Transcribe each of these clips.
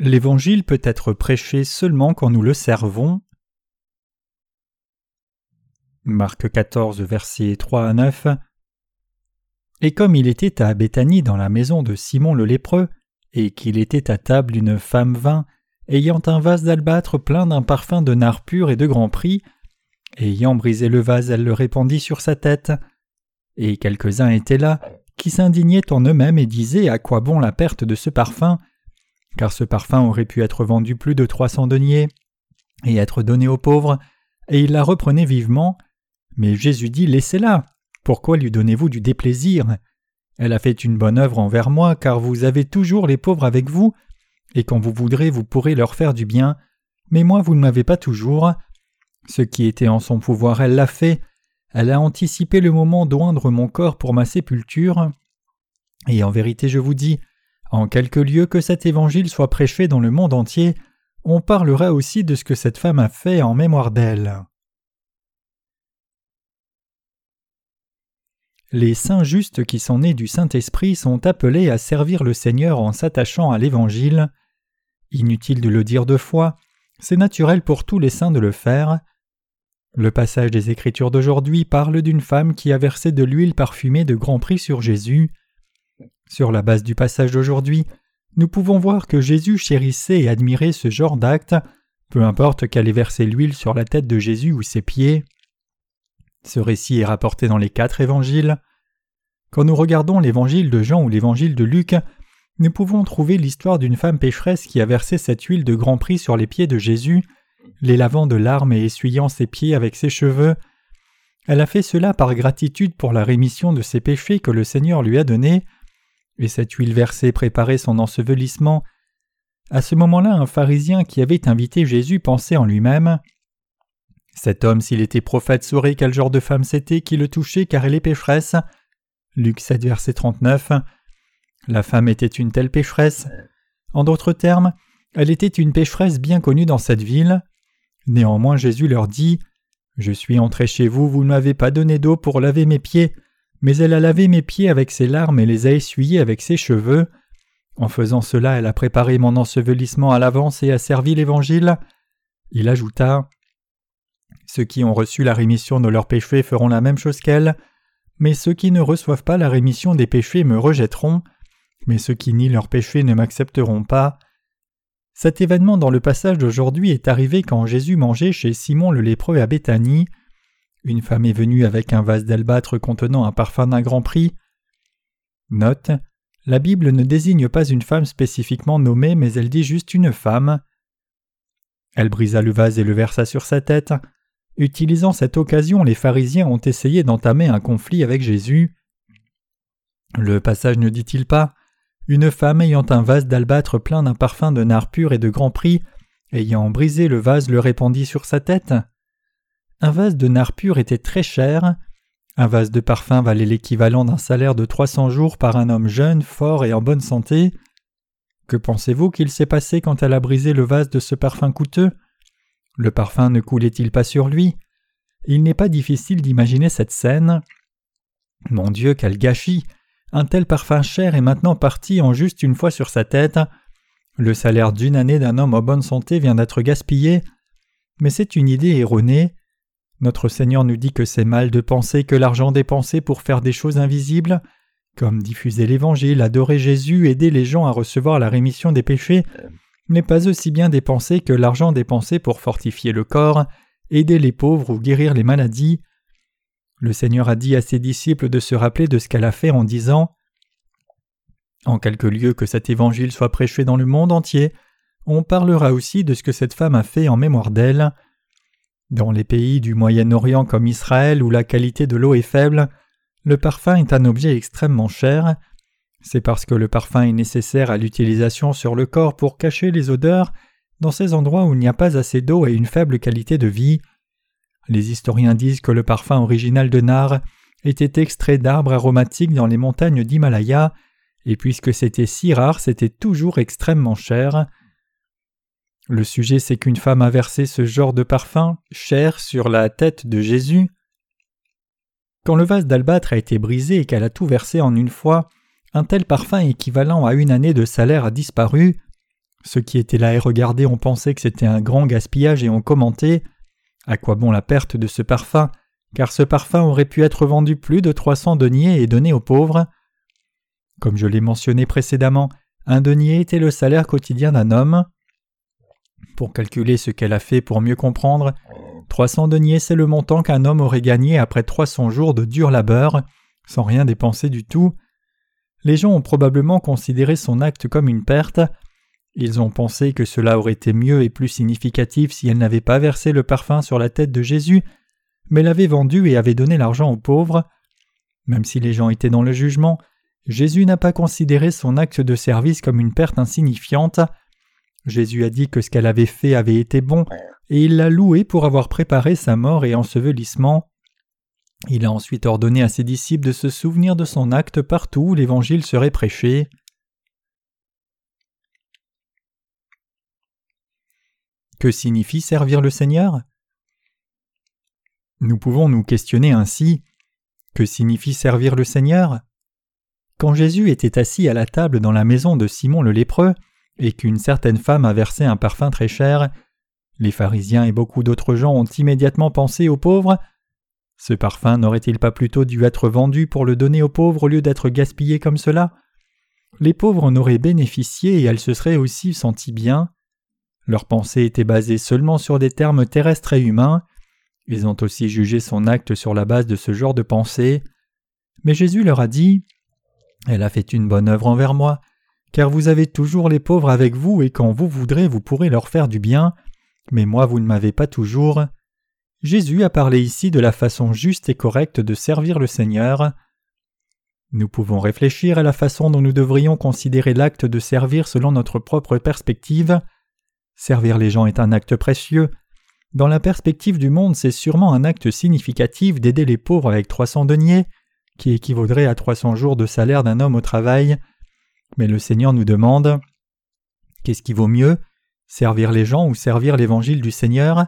L'Évangile peut être prêché seulement quand nous le servons. Marc 14, versets 3 à 9. Et comme il était à Béthanie dans la maison de Simon le lépreux, et qu'il était à table une femme vint, ayant un vase d'albâtre plein d'un parfum de nard pur et de grand prix, ayant brisé le vase, elle le répandit sur sa tête. Et quelques-uns étaient là, qui s'indignaient en eux-mêmes et disaient à quoi bon la perte de ce parfum, car ce parfum aurait pu être vendu plus de trois cents deniers et être donné aux pauvres, et il la reprenait vivement. Mais Jésus dit Laissez-la, pourquoi lui donnez-vous du déplaisir? Elle a fait une bonne œuvre envers moi, car vous avez toujours les pauvres avec vous, et quand vous voudrez, vous pourrez leur faire du bien, mais moi vous ne m'avez pas toujours. Ce qui était en son pouvoir, elle l'a fait, elle a anticipé le moment d'oindre mon corps pour ma sépulture. Et en vérité je vous dis, en quelque lieu que cet évangile soit prêché dans le monde entier, on parlera aussi de ce que cette femme a fait en mémoire d'elle. Les saints justes qui sont nés du Saint-Esprit sont appelés à servir le Seigneur en s'attachant à l'Évangile. Inutile de le dire deux fois, c'est naturel pour tous les saints de le faire. Le passage des Écritures d'aujourd'hui parle d'une femme qui a versé de l'huile parfumée de grand prix sur Jésus. Sur la base du passage d'aujourd'hui, nous pouvons voir que Jésus chérissait et admirait ce genre d'acte, peu importe qu'elle ait versé l'huile sur la tête de Jésus ou ses pieds. Ce récit est rapporté dans les quatre évangiles. Quand nous regardons l'évangile de Jean ou l'évangile de Luc, nous pouvons trouver l'histoire d'une femme pécheresse qui a versé cette huile de grand prix sur les pieds de Jésus, les lavant de larmes et essuyant ses pieds avec ses cheveux. Elle a fait cela par gratitude pour la rémission de ses péchés que le Seigneur lui a donnés, et cette huile versée préparait son ensevelissement. À ce moment-là, un pharisien qui avait invité Jésus pensait en lui-même Cet homme, s'il était prophète, saurait quel genre de femme c'était qui le touchait car elle est pécheresse. Luc 7, verset 39. La femme était une telle pécheresse. En d'autres termes, elle était une pécheresse bien connue dans cette ville. Néanmoins, Jésus leur dit Je suis entré chez vous, vous ne m'avez pas donné d'eau pour laver mes pieds mais elle a lavé mes pieds avec ses larmes et les a essuyés avec ses cheveux. En faisant cela, elle a préparé mon ensevelissement à l'avance et a servi l'Évangile. Il ajouta Ceux qui ont reçu la rémission de leurs péchés feront la même chose qu'elle, mais ceux qui ne reçoivent pas la rémission des péchés me rejetteront, mais ceux qui nient leurs péchés ne m'accepteront pas. Cet événement dans le passage d'aujourd'hui est arrivé quand Jésus mangeait chez Simon le lépreux à Béthanie. Une femme est venue avec un vase d'albâtre contenant un parfum d'un grand prix. Note la Bible ne désigne pas une femme spécifiquement nommée, mais elle dit juste une femme. Elle brisa le vase et le versa sur sa tête. Utilisant cette occasion, les pharisiens ont essayé d'entamer un conflit avec Jésus. Le passage ne dit-il pas Une femme ayant un vase d'albâtre plein d'un parfum de nard pur et de grand prix, ayant brisé le vase, le répandit sur sa tête un vase de nard pur était très cher. Un vase de parfum valait l'équivalent d'un salaire de trois cents jours par un homme jeune, fort et en bonne santé. Que pensez-vous qu'il s'est passé quand elle a brisé le vase de ce parfum coûteux? Le parfum ne coulait-il pas sur lui? Il n'est pas difficile d'imaginer cette scène. Mon Dieu, quel gâchis Un tel parfum cher est maintenant parti en juste une fois sur sa tête. Le salaire d'une année d'un homme en bonne santé vient d'être gaspillé. Mais c'est une idée erronée. Notre Seigneur nous dit que c'est mal de penser que l'argent dépensé pour faire des choses invisibles, comme diffuser l'Évangile, adorer Jésus, aider les gens à recevoir la rémission des péchés, n'est pas aussi bien dépensé que l'argent dépensé pour fortifier le corps, aider les pauvres ou guérir les maladies. Le Seigneur a dit à ses disciples de se rappeler de ce qu'elle a fait en disant En quelque lieu que cet évangile soit prêché dans le monde entier, on parlera aussi de ce que cette femme a fait en mémoire d'elle. Dans les pays du Moyen-Orient comme Israël où la qualité de l'eau est faible, le parfum est un objet extrêmement cher. C'est parce que le parfum est nécessaire à l'utilisation sur le corps pour cacher les odeurs dans ces endroits où il n'y a pas assez d'eau et une faible qualité de vie. Les historiens disent que le parfum original de nard était extrait d'arbres aromatiques dans les montagnes d'Himalaya, et puisque c'était si rare, c'était toujours extrêmement cher. Le sujet c'est qu'une femme a versé ce genre de parfum, cher, sur la tête de Jésus. Quand le vase d'albâtre a été brisé et qu'elle a tout versé en une fois, un tel parfum équivalent à une année de salaire a disparu. Ceux qui étaient là et regardaient ont pensé que c'était un grand gaspillage et ont commenté À quoi bon la perte de ce parfum car ce parfum aurait pu être vendu plus de trois cents deniers et donné aux pauvres? Comme je l'ai mentionné précédemment, un denier était le salaire quotidien d'un homme. Pour calculer ce qu'elle a fait pour mieux comprendre, 300 deniers c'est le montant qu'un homme aurait gagné après 300 jours de dur labeur, sans rien dépenser du tout. Les gens ont probablement considéré son acte comme une perte. Ils ont pensé que cela aurait été mieux et plus significatif si elle n'avait pas versé le parfum sur la tête de Jésus mais l'avait vendu et avait donné l'argent aux pauvres. Même si les gens étaient dans le jugement, Jésus n'a pas considéré son acte de service comme une perte insignifiante. Jésus a dit que ce qu'elle avait fait avait été bon, et il l'a loué pour avoir préparé sa mort et ensevelissement. Il a ensuite ordonné à ses disciples de se souvenir de son acte partout où l'Évangile serait prêché. Que signifie servir le Seigneur? Nous pouvons nous questionner ainsi Que signifie servir le Seigneur? Quand Jésus était assis à la table dans la maison de Simon le lépreux, et qu'une certaine femme a versé un parfum très cher, les pharisiens et beaucoup d'autres gens ont immédiatement pensé aux pauvres. Ce parfum n'aurait-il pas plutôt dû être vendu pour le donner aux pauvres au lieu d'être gaspillé comme cela? Les pauvres en auraient bénéficié et elles se seraient aussi senties bien. Leur pensée était basée seulement sur des termes terrestres et humains. Ils ont aussi jugé son acte sur la base de ce genre de pensée. Mais Jésus leur a dit Elle a fait une bonne œuvre envers moi, car vous avez toujours les pauvres avec vous, et quand vous voudrez, vous pourrez leur faire du bien, mais moi vous ne m'avez pas toujours. Jésus a parlé ici de la façon juste et correcte de servir le Seigneur. Nous pouvons réfléchir à la façon dont nous devrions considérer l'acte de servir selon notre propre perspective. Servir les gens est un acte précieux, dans la perspective du monde, c'est sûrement un acte significatif d'aider les pauvres avec 300 deniers, qui équivaudrait à 300 jours de salaire d'un homme au travail. Mais le Seigneur nous demande Qu'est-ce qui vaut mieux Servir les gens ou servir l'évangile du Seigneur?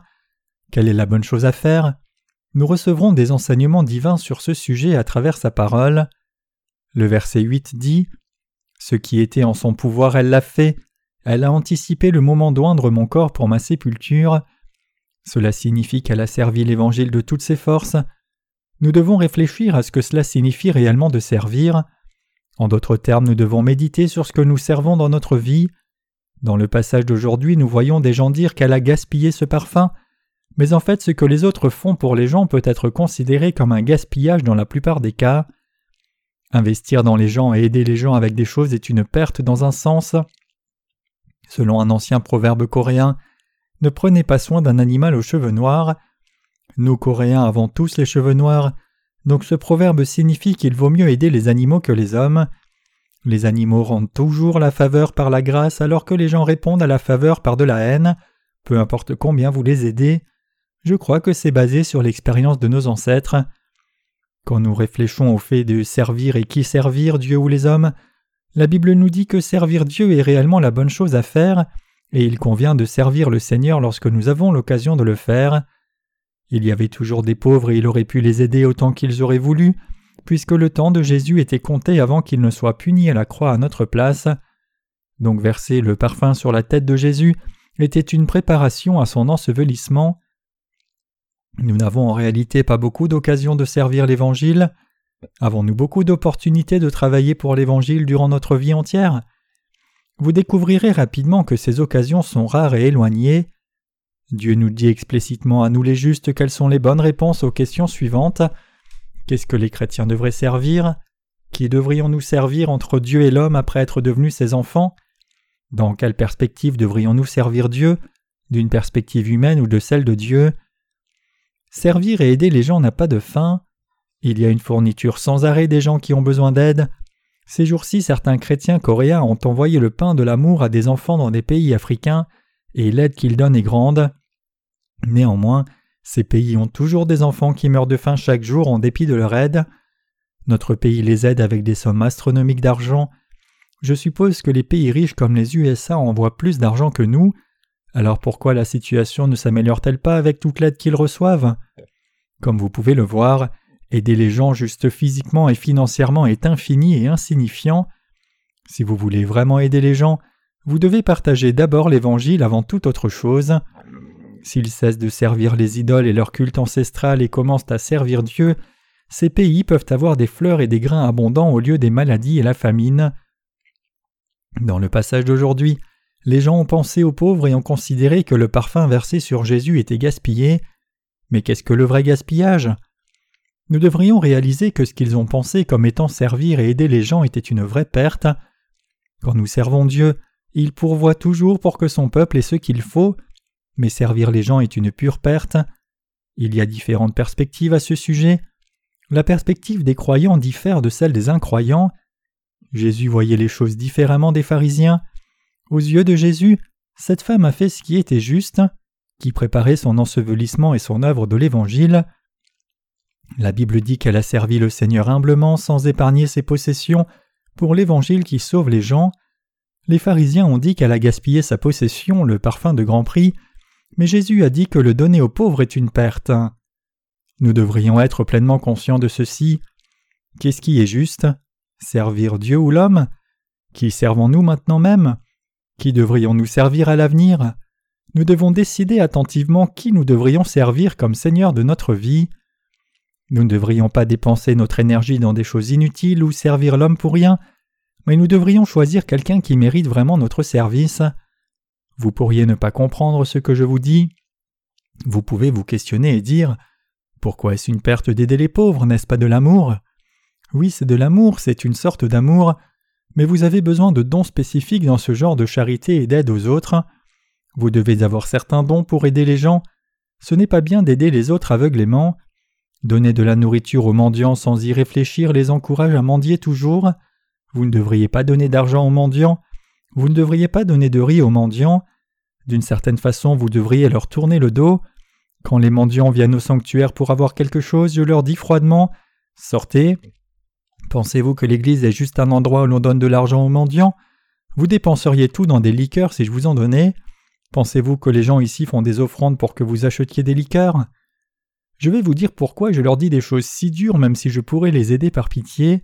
Quelle est la bonne chose à faire? Nous recevrons des enseignements divins sur ce sujet à travers sa parole. Le verset 8 dit Ce qui était en son pouvoir, elle l'a fait. Elle a anticipé le moment d'oindre mon corps pour ma sépulture. Cela signifie qu'elle a servi l'Évangile de toutes ses forces. Nous devons réfléchir à ce que cela signifie réellement de servir. En d'autres termes, nous devons méditer sur ce que nous servons dans notre vie. Dans le passage d'aujourd'hui, nous voyons des gens dire qu'elle a gaspillé ce parfum, mais en fait ce que les autres font pour les gens peut être considéré comme un gaspillage dans la plupart des cas. Investir dans les gens et aider les gens avec des choses est une perte dans un sens. Selon un ancien proverbe coréen, ne prenez pas soin d'un animal aux cheveux noirs. Nous Coréens avons tous les cheveux noirs, donc ce proverbe signifie qu'il vaut mieux aider les animaux que les hommes. Les animaux rendent toujours la faveur par la grâce alors que les gens répondent à la faveur par de la haine, peu importe combien vous les aidez. Je crois que c'est basé sur l'expérience de nos ancêtres. Quand nous réfléchissons au fait de servir et qui servir, Dieu ou les hommes, la Bible nous dit que servir Dieu est réellement la bonne chose à faire, et il convient de servir le Seigneur lorsque nous avons l'occasion de le faire. Il y avait toujours des pauvres et il aurait pu les aider autant qu'ils auraient voulu, puisque le temps de Jésus était compté avant qu'il ne soit puni à la croix à notre place. Donc verser le parfum sur la tête de Jésus était une préparation à son ensevelissement. Nous n'avons en réalité pas beaucoup d'occasions de servir l'Évangile. Avons-nous beaucoup d'opportunités de travailler pour l'Évangile durant notre vie entière? Vous découvrirez rapidement que ces occasions sont rares et éloignées. Dieu nous dit explicitement à nous les justes quelles sont les bonnes réponses aux questions suivantes. Qu'est-ce que les chrétiens devraient servir? Qui devrions-nous servir entre Dieu et l'homme après être devenus ses enfants? Dans quelle perspective devrions-nous servir Dieu? D'une perspective humaine ou de celle de Dieu? Servir et aider les gens n'a pas de fin. Il y a une fourniture sans arrêt des gens qui ont besoin d'aide. Ces jours-ci, certains chrétiens coréens ont envoyé le pain de l'amour à des enfants dans des pays africains, et l'aide qu'ils donnent est grande. Néanmoins, ces pays ont toujours des enfants qui meurent de faim chaque jour en dépit de leur aide. Notre pays les aide avec des sommes astronomiques d'argent. Je suppose que les pays riches comme les USA envoient plus d'argent que nous. Alors pourquoi la situation ne s'améliore-t-elle pas avec toute l'aide qu'ils reçoivent? Comme vous pouvez le voir, Aider les gens juste physiquement et financièrement est infini et insignifiant. Si vous voulez vraiment aider les gens, vous devez partager d'abord l'Évangile avant toute autre chose. S'ils cessent de servir les idoles et leur culte ancestral et commencent à servir Dieu, ces pays peuvent avoir des fleurs et des grains abondants au lieu des maladies et la famine. Dans le passage d'aujourd'hui, les gens ont pensé aux pauvres et ont considéré que le parfum versé sur Jésus était gaspillé. Mais qu'est-ce que le vrai gaspillage? Nous devrions réaliser que ce qu'ils ont pensé comme étant servir et aider les gens était une vraie perte. Quand nous servons Dieu, il pourvoit toujours pour que son peuple ait ce qu'il faut, mais servir les gens est une pure perte. Il y a différentes perspectives à ce sujet. La perspective des croyants diffère de celle des incroyants. Jésus voyait les choses différemment des pharisiens. Aux yeux de Jésus, cette femme a fait ce qui était juste, qui préparait son ensevelissement et son œuvre de l'Évangile. La Bible dit qu'elle a servi le Seigneur humblement sans épargner ses possessions pour l'Évangile qui sauve les gens. Les pharisiens ont dit qu'elle a gaspillé sa possession, le parfum de grand prix, mais Jésus a dit que le donner aux pauvres est une perte. Nous devrions être pleinement conscients de ceci. Qu'est-ce qui est juste? Servir Dieu ou l'homme? Qui servons-nous maintenant même? Qui devrions-nous servir à l'avenir? Nous devons décider attentivement qui nous devrions servir comme Seigneur de notre vie. Nous ne devrions pas dépenser notre énergie dans des choses inutiles ou servir l'homme pour rien, mais nous devrions choisir quelqu'un qui mérite vraiment notre service. Vous pourriez ne pas comprendre ce que je vous dis. Vous pouvez vous questionner et dire Pourquoi est-ce une perte d'aider les pauvres, n'est-ce pas de l'amour? Oui, c'est de l'amour, c'est une sorte d'amour, mais vous avez besoin de dons spécifiques dans ce genre de charité et d'aide aux autres. Vous devez avoir certains dons pour aider les gens. Ce n'est pas bien d'aider les autres aveuglément. Donner de la nourriture aux mendiants sans y réfléchir les encourage à mendier toujours. Vous ne devriez pas donner d'argent aux mendiants. Vous ne devriez pas donner de riz aux mendiants. D'une certaine façon, vous devriez leur tourner le dos. Quand les mendiants viennent au sanctuaire pour avoir quelque chose, je leur dis froidement Sortez. Pensez-vous que l'Église est juste un endroit où l'on donne de l'argent aux mendiants? Vous dépenseriez tout dans des liqueurs si je vous en donnais Pensez-vous que les gens ici font des offrandes pour que vous achetiez des liqueurs? Je vais vous dire pourquoi je leur dis des choses si dures même si je pourrais les aider par pitié.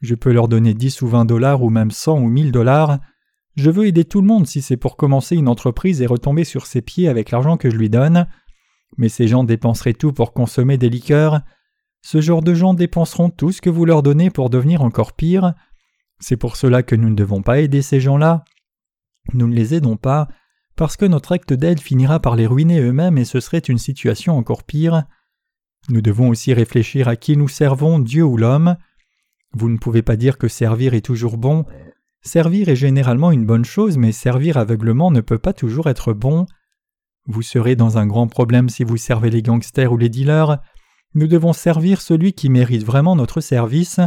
Je peux leur donner 10 ou 20 dollars ou même 100 ou 1000 dollars. Je veux aider tout le monde si c'est pour commencer une entreprise et retomber sur ses pieds avec l'argent que je lui donne. Mais ces gens dépenseraient tout pour consommer des liqueurs. Ce genre de gens dépenseront tout ce que vous leur donnez pour devenir encore pire. C'est pour cela que nous ne devons pas aider ces gens-là. Nous ne les aidons pas, parce que notre acte d'aide finira par les ruiner eux-mêmes et ce serait une situation encore pire. Nous devons aussi réfléchir à qui nous servons, Dieu ou l'homme. Vous ne pouvez pas dire que servir est toujours bon, Servir est généralement une bonne chose, mais servir aveuglement ne peut pas toujours être bon. Vous serez dans un grand problème si vous servez les gangsters ou les dealers. Nous devons servir celui qui mérite vraiment notre service.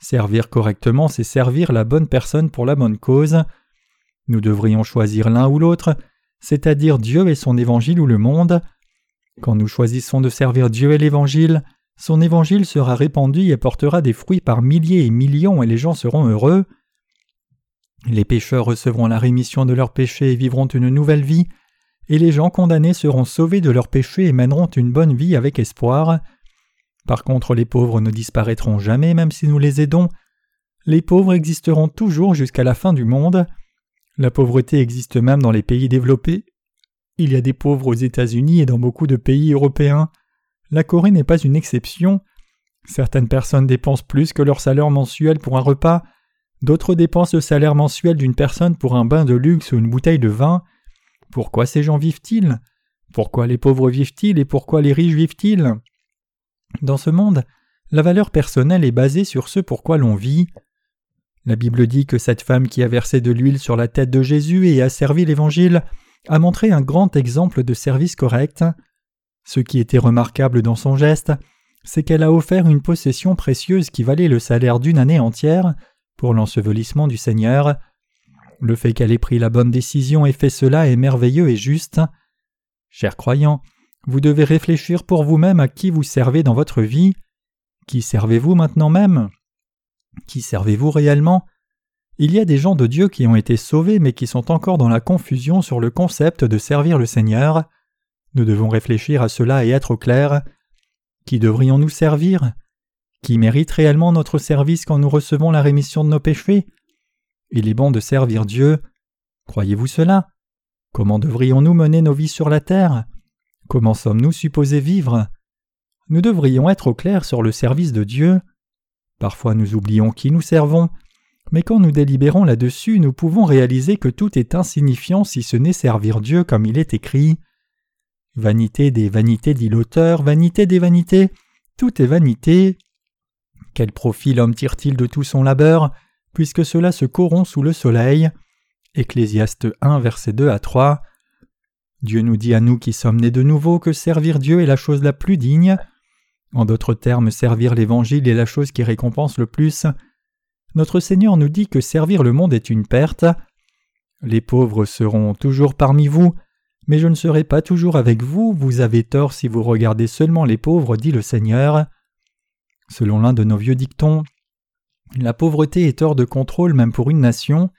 Servir correctement, c'est servir la bonne personne pour la bonne cause. Nous devrions choisir l'un ou l'autre, c'est-à-dire Dieu et son évangile ou le monde. Quand nous choisissons de servir Dieu et l'évangile, son évangile sera répandu et portera des fruits par milliers et millions et les gens seront heureux. Les pécheurs recevront la rémission de leurs péchés et vivront une nouvelle vie, et les gens condamnés seront sauvés de leurs péchés et mèneront une bonne vie avec espoir. Par contre, les pauvres ne disparaîtront jamais même si nous les aidons. Les pauvres existeront toujours jusqu'à la fin du monde. La pauvreté existe même dans les pays développés. Il y a des pauvres aux États-Unis et dans beaucoup de pays européens. La Corée n'est pas une exception. Certaines personnes dépensent plus que leur salaire mensuel pour un repas, D'autres dépensent le salaire mensuel d'une personne pour un bain de luxe ou une bouteille de vin. Pourquoi ces gens vivent-ils? Pourquoi les pauvres vivent-ils et pourquoi les riches vivent-ils? Dans ce monde, la valeur personnelle est basée sur ce pourquoi l'on vit. La Bible dit que cette femme qui a versé de l'huile sur la tête de Jésus et a servi l'Évangile a montré un grand exemple de service correct. Ce qui était remarquable dans son geste, c'est qu'elle a offert une possession précieuse qui valait le salaire d'une année entière pour l'ensevelissement du Seigneur. Le fait qu'elle ait pris la bonne décision et fait cela est merveilleux et juste. Chers croyants, vous devez réfléchir pour vous-même à qui vous servez dans votre vie. Qui servez-vous maintenant même? Qui servez-vous réellement? Il y a des gens de Dieu qui ont été sauvés mais qui sont encore dans la confusion sur le concept de servir le Seigneur. Nous devons réfléchir à cela et être au clair. Qui devrions-nous servir? Qui mérite réellement notre service quand nous recevons la rémission de nos péchés? Il est bon de servir Dieu. Croyez-vous cela? Comment devrions-nous mener nos vies sur la terre? Comment sommes-nous supposés vivre? Nous devrions être au clair sur le service de Dieu. Parfois nous oublions qui nous servons, mais quand nous délibérons là-dessus, nous pouvons réaliser que tout est insignifiant si ce n'est servir Dieu comme il est écrit. Vanité des vanités, dit l'auteur, vanité des vanités, tout est vanité. Quel profit l'homme tire-t-il de tout son labeur, puisque cela se corrompt sous le soleil Ecclésiaste 1, verset 2 à 3. Dieu nous dit à nous qui sommes nés de nouveau que servir Dieu est la chose la plus digne. En d'autres termes, servir l'Évangile est la chose qui récompense le plus. Notre Seigneur nous dit que servir le monde est une perte. Les pauvres seront toujours parmi vous, mais je ne serai pas toujours avec vous, vous avez tort si vous regardez seulement les pauvres, dit le Seigneur. Selon l'un de nos vieux dictons, la pauvreté est hors de contrôle même pour une nation.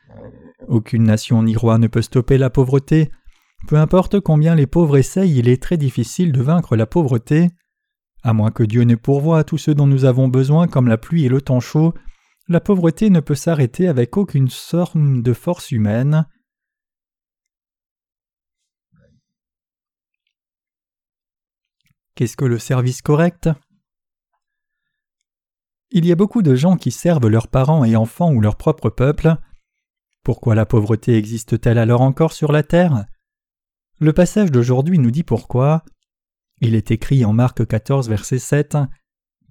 Aucune nation ni roi ne peut stopper la pauvreté. Peu importe combien les pauvres essayent, il est très difficile de vaincre la pauvreté. À moins que Dieu ne pourvoie à tout ce dont nous avons besoin comme la pluie et le temps chaud, la pauvreté ne peut s'arrêter avec aucune sorte de force humaine. Qu'est-ce que le service correct? Il y a beaucoup de gens qui servent leurs parents et enfants ou leur propre peuple. Pourquoi la pauvreté existe-t-elle alors encore sur la terre? Le passage d'aujourd'hui nous dit pourquoi. Il est écrit en Marc 14, verset 7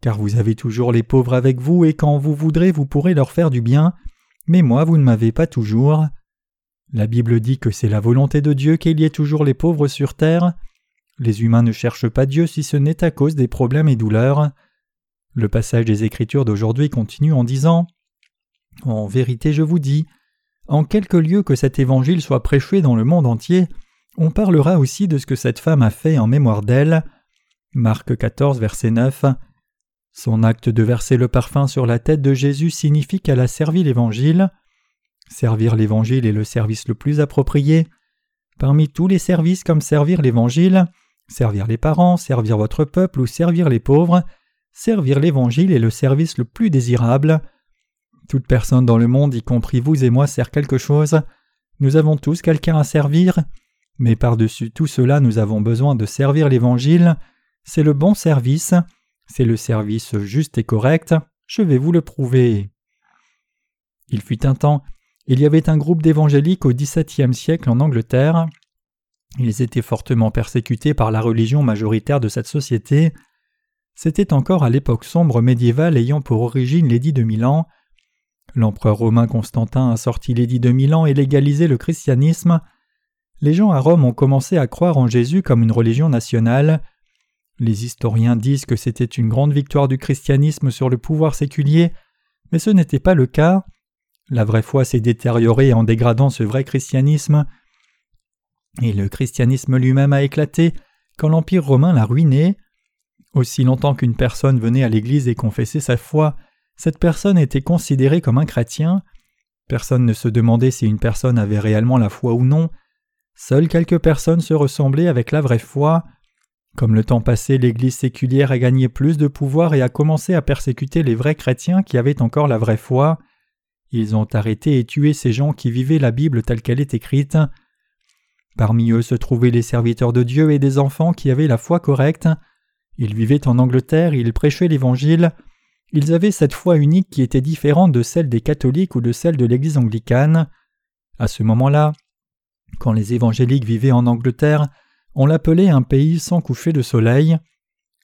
Car vous avez toujours les pauvres avec vous, et quand vous voudrez, vous pourrez leur faire du bien, mais moi, vous ne m'avez pas toujours. La Bible dit que c'est la volonté de Dieu qu'il y ait toujours les pauvres sur terre. Les humains ne cherchent pas Dieu si ce n'est à cause des problèmes et douleurs. Le passage des Écritures d'aujourd'hui continue en disant En vérité, je vous dis, en quelque lieu que cet évangile soit prêché dans le monde entier, on parlera aussi de ce que cette femme a fait en mémoire d'elle. Marc 14, verset 9. Son acte de verser le parfum sur la tête de Jésus signifie qu'elle a servi l'Évangile. Servir l'Évangile est le service le plus approprié. Parmi tous les services comme servir l'Évangile, Servir les parents, servir votre peuple ou servir les pauvres, servir l'Évangile est le service le plus désirable. Toute personne dans le monde, y compris vous et moi, sert quelque chose. Nous avons tous quelqu'un à servir, mais par-dessus tout cela, nous avons besoin de servir l'Évangile. C'est le bon service, c'est le service juste et correct, je vais vous le prouver. Il fut un temps, il y avait un groupe d'évangéliques au XVIIe siècle en Angleterre. Ils étaient fortement persécutés par la religion majoritaire de cette société. C'était encore à l'époque sombre médiévale ayant pour origine l'édit de Milan. L'empereur romain Constantin a sorti l'édit de Milan et légalisé le christianisme. Les gens à Rome ont commencé à croire en Jésus comme une religion nationale. Les historiens disent que c'était une grande victoire du christianisme sur le pouvoir séculier, mais ce n'était pas le cas. La vraie foi s'est détériorée en dégradant ce vrai christianisme. Et le christianisme lui-même a éclaté quand l'Empire romain l'a ruiné. Aussi longtemps qu'une personne venait à l'Église et confessait sa foi, cette personne était considérée comme un chrétien. Personne ne se demandait si une personne avait réellement la foi ou non. Seules quelques personnes se ressemblaient avec la vraie foi. Comme le temps passé, l'Église séculière a gagné plus de pouvoir et a commencé à persécuter les vrais chrétiens qui avaient encore la vraie foi. Ils ont arrêté et tué ces gens qui vivaient la Bible telle qu'elle est écrite. Parmi eux se trouvaient les serviteurs de Dieu et des enfants qui avaient la foi correcte. Ils vivaient en Angleterre, ils prêchaient l'Évangile. Ils avaient cette foi unique qui était différente de celle des catholiques ou de celle de l'Église anglicane. À ce moment-là, quand les évangéliques vivaient en Angleterre, on l'appelait un pays sans coucher de soleil.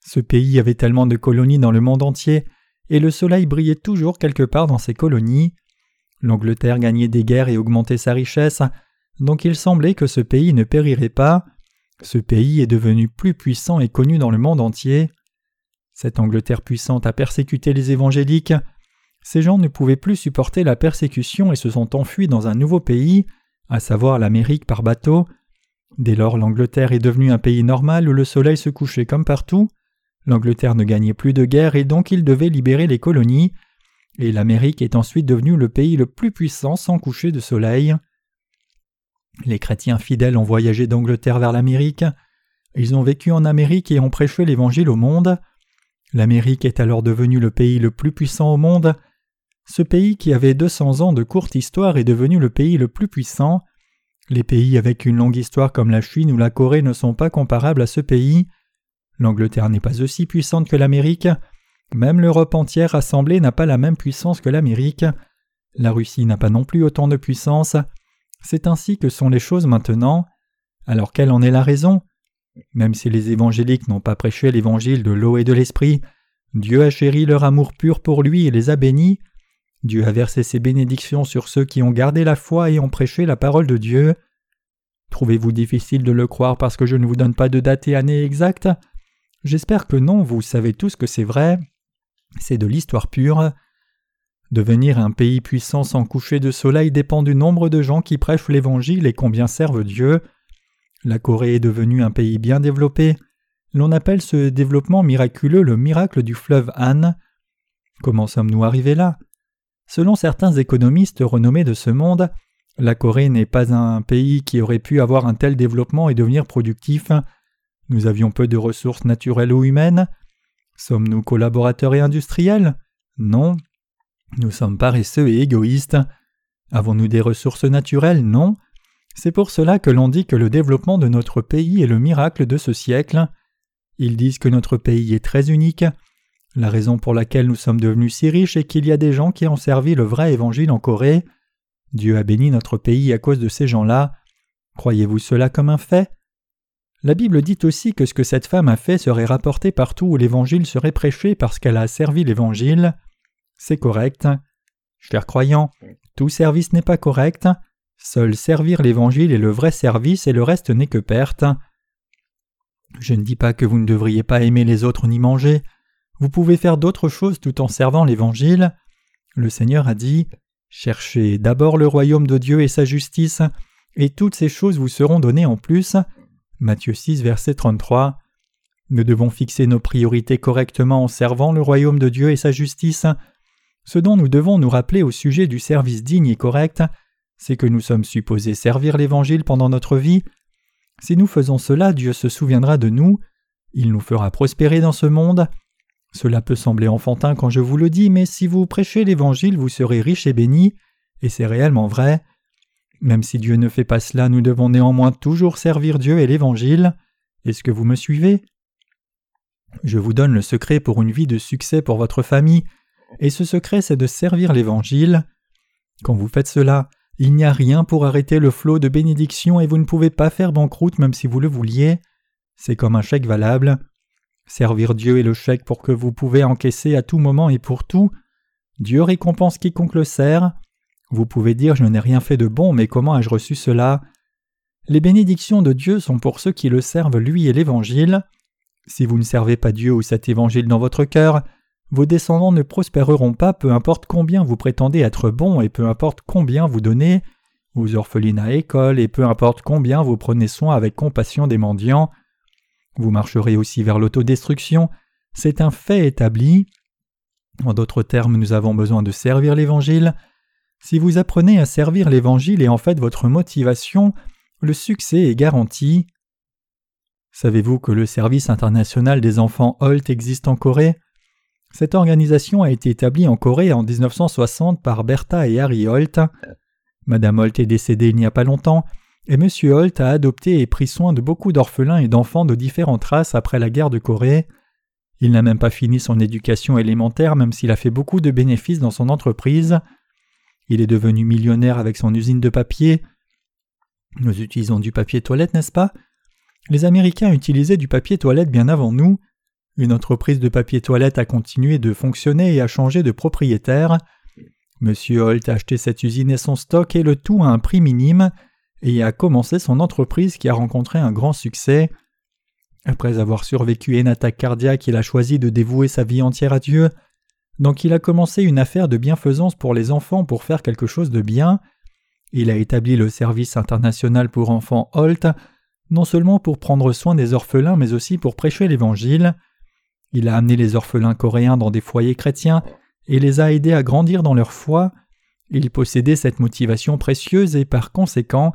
Ce pays avait tellement de colonies dans le monde entier, et le soleil brillait toujours quelque part dans ces colonies. L'Angleterre gagnait des guerres et augmentait sa richesse, donc il semblait que ce pays ne périrait pas. Ce pays est devenu plus puissant et connu dans le monde entier. Cette Angleterre puissante a persécuté les évangéliques. Ces gens ne pouvaient plus supporter la persécution et se sont enfuis dans un nouveau pays, à savoir l'Amérique par bateau. Dès lors l'Angleterre est devenue un pays normal où le soleil se couchait comme partout. L'Angleterre ne gagnait plus de guerre et donc il devait libérer les colonies. Et l'Amérique est ensuite devenue le pays le plus puissant sans coucher de soleil. Les chrétiens fidèles ont voyagé d'Angleterre vers l'Amérique. Ils ont vécu en Amérique et ont prêché l'Évangile au monde. L'Amérique est alors devenue le pays le plus puissant au monde. Ce pays qui avait 200 ans de courte histoire est devenu le pays le plus puissant. Les pays avec une longue histoire comme la Chine ou la Corée ne sont pas comparables à ce pays. L'Angleterre n'est pas aussi puissante que l'Amérique. Même l'Europe entière rassemblée n'a pas la même puissance que l'Amérique. La Russie n'a pas non plus autant de puissance. C'est ainsi que sont les choses maintenant. Alors quelle en est la raison? Même si les évangéliques n'ont pas prêché l'évangile de l'eau et de l'esprit, Dieu a chéri leur amour pur pour lui et les a bénis. Dieu a versé ses bénédictions sur ceux qui ont gardé la foi et ont prêché la parole de Dieu. Trouvez-vous difficile de le croire parce que je ne vous donne pas de date et année exacte? J'espère que non, vous savez tous que c'est vrai. C'est de l'histoire pure. Devenir un pays puissant sans coucher de soleil dépend du nombre de gens qui prêchent l'Évangile et combien servent Dieu. La Corée est devenue un pays bien développé. L'on appelle ce développement miraculeux le miracle du fleuve Han. Comment sommes-nous arrivés là? Selon certains économistes renommés de ce monde, la Corée n'est pas un pays qui aurait pu avoir un tel développement et devenir productif. Nous avions peu de ressources naturelles ou humaines. Sommes-nous collaborateurs et industriels? Non. Nous sommes paresseux et égoïstes. Avons-nous des ressources naturelles? Non. C'est pour cela que l'on dit que le développement de notre pays est le miracle de ce siècle. Ils disent que notre pays est très unique. La raison pour laquelle nous sommes devenus si riches est qu'il y a des gens qui ont servi le vrai évangile en Corée. Dieu a béni notre pays à cause de ces gens-là. Croyez-vous cela comme un fait? La Bible dit aussi que ce que cette femme a fait serait rapporté partout où l'évangile serait prêché parce qu'elle a servi l'évangile. C'est correct. Chers croyants, tout service n'est pas correct. Seul servir l'évangile est le vrai service et le reste n'est que perte. Je ne dis pas que vous ne devriez pas aimer les autres ni manger. Vous pouvez faire d'autres choses tout en servant l'Évangile. Le Seigneur a dit Cherchez d'abord le royaume de Dieu et sa justice, et toutes ces choses vous seront données en plus. Matthieu 6, verset 33. Nous devons fixer nos priorités correctement en servant le royaume de Dieu et sa justice. Ce dont nous devons nous rappeler au sujet du service digne et correct, c'est que nous sommes supposés servir l'Évangile pendant notre vie. Si nous faisons cela, Dieu se souviendra de nous, il nous fera prospérer dans ce monde, cela peut sembler enfantin quand je vous le dis, mais si vous prêchez l'Évangile, vous serez riche et béni, et c'est réellement vrai. Même si Dieu ne fait pas cela, nous devons néanmoins toujours servir Dieu et l'Évangile. Est-ce que vous me suivez? Je vous donne le secret pour une vie de succès pour votre famille, et ce secret c'est de servir l'Évangile. Quand vous faites cela, il n'y a rien pour arrêter le flot de bénédictions et vous ne pouvez pas faire banqueroute même si vous le vouliez. C'est comme un chèque valable. Servir Dieu est le chèque pour que vous pouvez encaisser à tout moment et pour tout. Dieu récompense quiconque le sert. Vous pouvez dire Je n'ai rien fait de bon, mais comment ai-je reçu cela? Les bénédictions de Dieu sont pour ceux qui le servent lui et l'Évangile. Si vous ne servez pas Dieu ou cet Évangile dans votre cœur, vos descendants ne prospéreront pas peu importe combien vous prétendez être bon et peu importe combien vous donnez aux orphelines à école et peu importe combien vous prenez soin avec compassion des mendiants. Vous marcherez aussi vers l'autodestruction, c'est un fait établi. En d'autres termes, nous avons besoin de servir l'Évangile. Si vous apprenez à servir l'Évangile et en fait votre motivation, le succès est garanti. Savez-vous que le service international des enfants Holt existe en Corée? Cette organisation a été établie en Corée en 1960 par Bertha et Harry Holt. Madame Holt est décédée il n'y a pas longtemps, et M. Holt a adopté et pris soin de beaucoup d'orphelins et d'enfants de différentes races après la guerre de Corée. Il n'a même pas fini son éducation élémentaire même s'il a fait beaucoup de bénéfices dans son entreprise. Il est devenu millionnaire avec son usine de papier. Nous utilisons du papier toilette, n'est-ce pas? Les Américains utilisaient du papier toilette bien avant nous. Une entreprise de papier toilette a continué de fonctionner et a changé de propriétaire. M. Holt a acheté cette usine et son stock et le tout à un prix minime et a commencé son entreprise qui a rencontré un grand succès. Après avoir survécu à une attaque cardiaque, il a choisi de dévouer sa vie entière à Dieu. Donc il a commencé une affaire de bienfaisance pour les enfants pour faire quelque chose de bien. Il a établi le service international pour enfants Holt, non seulement pour prendre soin des orphelins, mais aussi pour prêcher l'Évangile. Il a amené les orphelins coréens dans des foyers chrétiens et les a aidés à grandir dans leur foi. Il possédait cette motivation précieuse et par conséquent,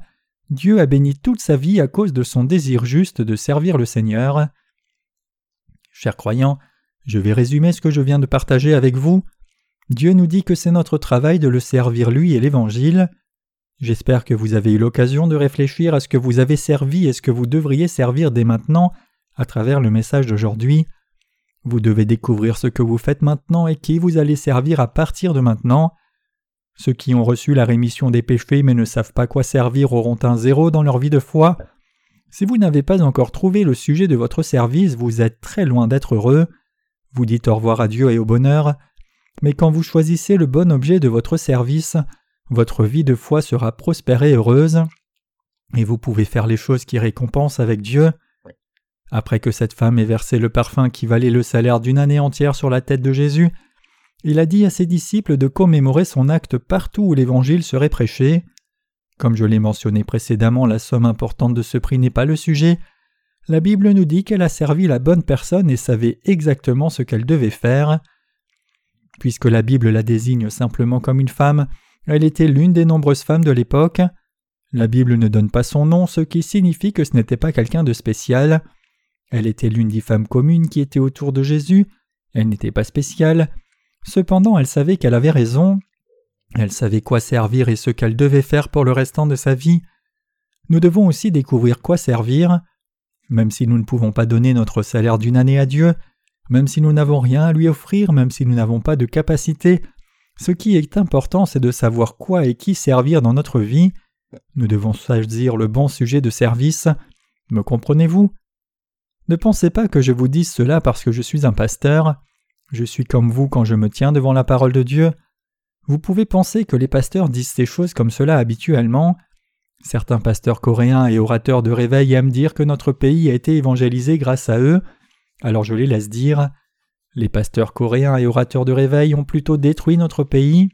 Dieu a béni toute sa vie à cause de son désir juste de servir le Seigneur. Chers croyants, je vais résumer ce que je viens de partager avec vous. Dieu nous dit que c'est notre travail de le servir lui et l'Évangile. J'espère que vous avez eu l'occasion de réfléchir à ce que vous avez servi et ce que vous devriez servir dès maintenant à travers le message d'aujourd'hui. Vous devez découvrir ce que vous faites maintenant et qui vous allez servir à partir de maintenant. Ceux qui ont reçu la rémission des péchés mais ne savent pas quoi servir auront un zéro dans leur vie de foi. Si vous n'avez pas encore trouvé le sujet de votre service, vous êtes très loin d'être heureux. Vous dites au revoir à Dieu et au bonheur. Mais quand vous choisissez le bon objet de votre service, votre vie de foi sera prospère et heureuse, et vous pouvez faire les choses qui récompensent avec Dieu. Après que cette femme ait versé le parfum qui valait le salaire d'une année entière sur la tête de Jésus, il a dit à ses disciples de commémorer son acte partout où l'Évangile serait prêché. Comme je l'ai mentionné précédemment, la somme importante de ce prix n'est pas le sujet. La Bible nous dit qu'elle a servi la bonne personne et savait exactement ce qu'elle devait faire. Puisque la Bible la désigne simplement comme une femme, elle était l'une des nombreuses femmes de l'époque. La Bible ne donne pas son nom, ce qui signifie que ce n'était pas quelqu'un de spécial. Elle était l'une des femmes communes qui étaient autour de Jésus. Elle n'était pas spéciale. Cependant, elle savait qu'elle avait raison. Elle savait quoi servir et ce qu'elle devait faire pour le restant de sa vie. Nous devons aussi découvrir quoi servir. Même si nous ne pouvons pas donner notre salaire d'une année à Dieu, même si nous n'avons rien à lui offrir, même si nous n'avons pas de capacité, ce qui est important, c'est de savoir quoi et qui servir dans notre vie. Nous devons choisir le bon sujet de service. Me comprenez-vous? Ne pensez pas que je vous dise cela parce que je suis un pasteur. Je suis comme vous quand je me tiens devant la parole de Dieu. Vous pouvez penser que les pasteurs disent ces choses comme cela habituellement. Certains pasteurs coréens et orateurs de réveil aiment dire que notre pays a été évangélisé grâce à eux, alors je les laisse dire. Les pasteurs coréens et orateurs de réveil ont plutôt détruit notre pays.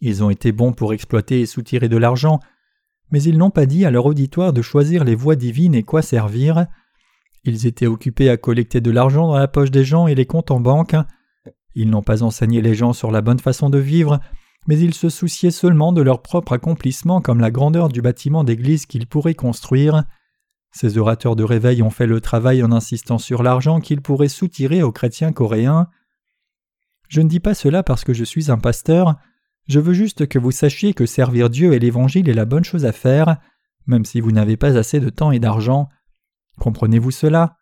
Ils ont été bons pour exploiter et soutirer de l'argent, mais ils n'ont pas dit à leur auditoire de choisir les voies divines et quoi servir. Ils étaient occupés à collecter de l'argent dans la poche des gens et les comptes en banque. Ils n'ont pas enseigné les gens sur la bonne façon de vivre, mais ils se souciaient seulement de leur propre accomplissement comme la grandeur du bâtiment d'église qu'ils pourraient construire. Ces orateurs de réveil ont fait le travail en insistant sur l'argent qu'ils pourraient soutirer aux chrétiens coréens. Je ne dis pas cela parce que je suis un pasteur, je veux juste que vous sachiez que servir Dieu et l'Évangile est la bonne chose à faire, même si vous n'avez pas assez de temps et d'argent. Comprenez-vous cela?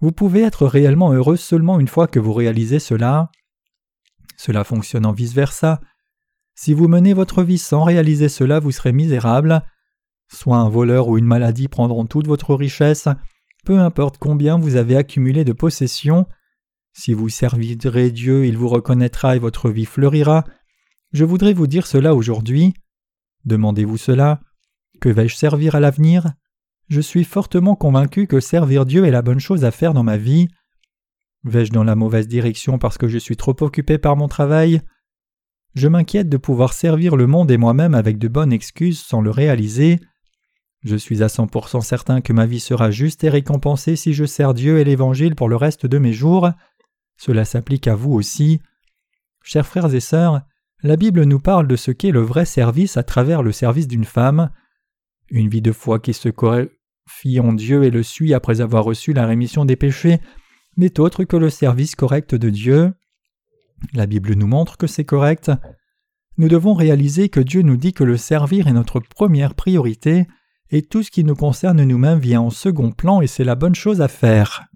Vous pouvez être réellement heureux seulement une fois que vous réalisez cela. Cela fonctionne en vice-versa. Si vous menez votre vie sans réaliser cela, vous serez misérable. Soit un voleur ou une maladie prendront toute votre richesse, peu importe combien vous avez accumulé de possessions. Si vous servirez Dieu, il vous reconnaîtra et votre vie fleurira. Je voudrais vous dire cela aujourd'hui. Demandez-vous cela. Que vais-je servir à l'avenir? Je suis fortement convaincu que servir Dieu est la bonne chose à faire dans ma vie. Vais-je dans la mauvaise direction parce que je suis trop occupé par mon travail? Je m'inquiète de pouvoir servir le monde et moi-même avec de bonnes excuses sans le réaliser. Je suis à 100% certain que ma vie sera juste et récompensée si je sers Dieu et l'Évangile pour le reste de mes jours. Cela s'applique à vous aussi. Chers frères et sœurs, la Bible nous parle de ce qu'est le vrai service à travers le service d'une femme. Une vie de foi qui se confie en Dieu et le suit après avoir reçu la rémission des péchés n'est autre que le service correct de Dieu. La Bible nous montre que c'est correct. Nous devons réaliser que Dieu nous dit que le servir est notre première priorité et tout ce qui nous concerne nous-mêmes vient en second plan et c'est la bonne chose à faire.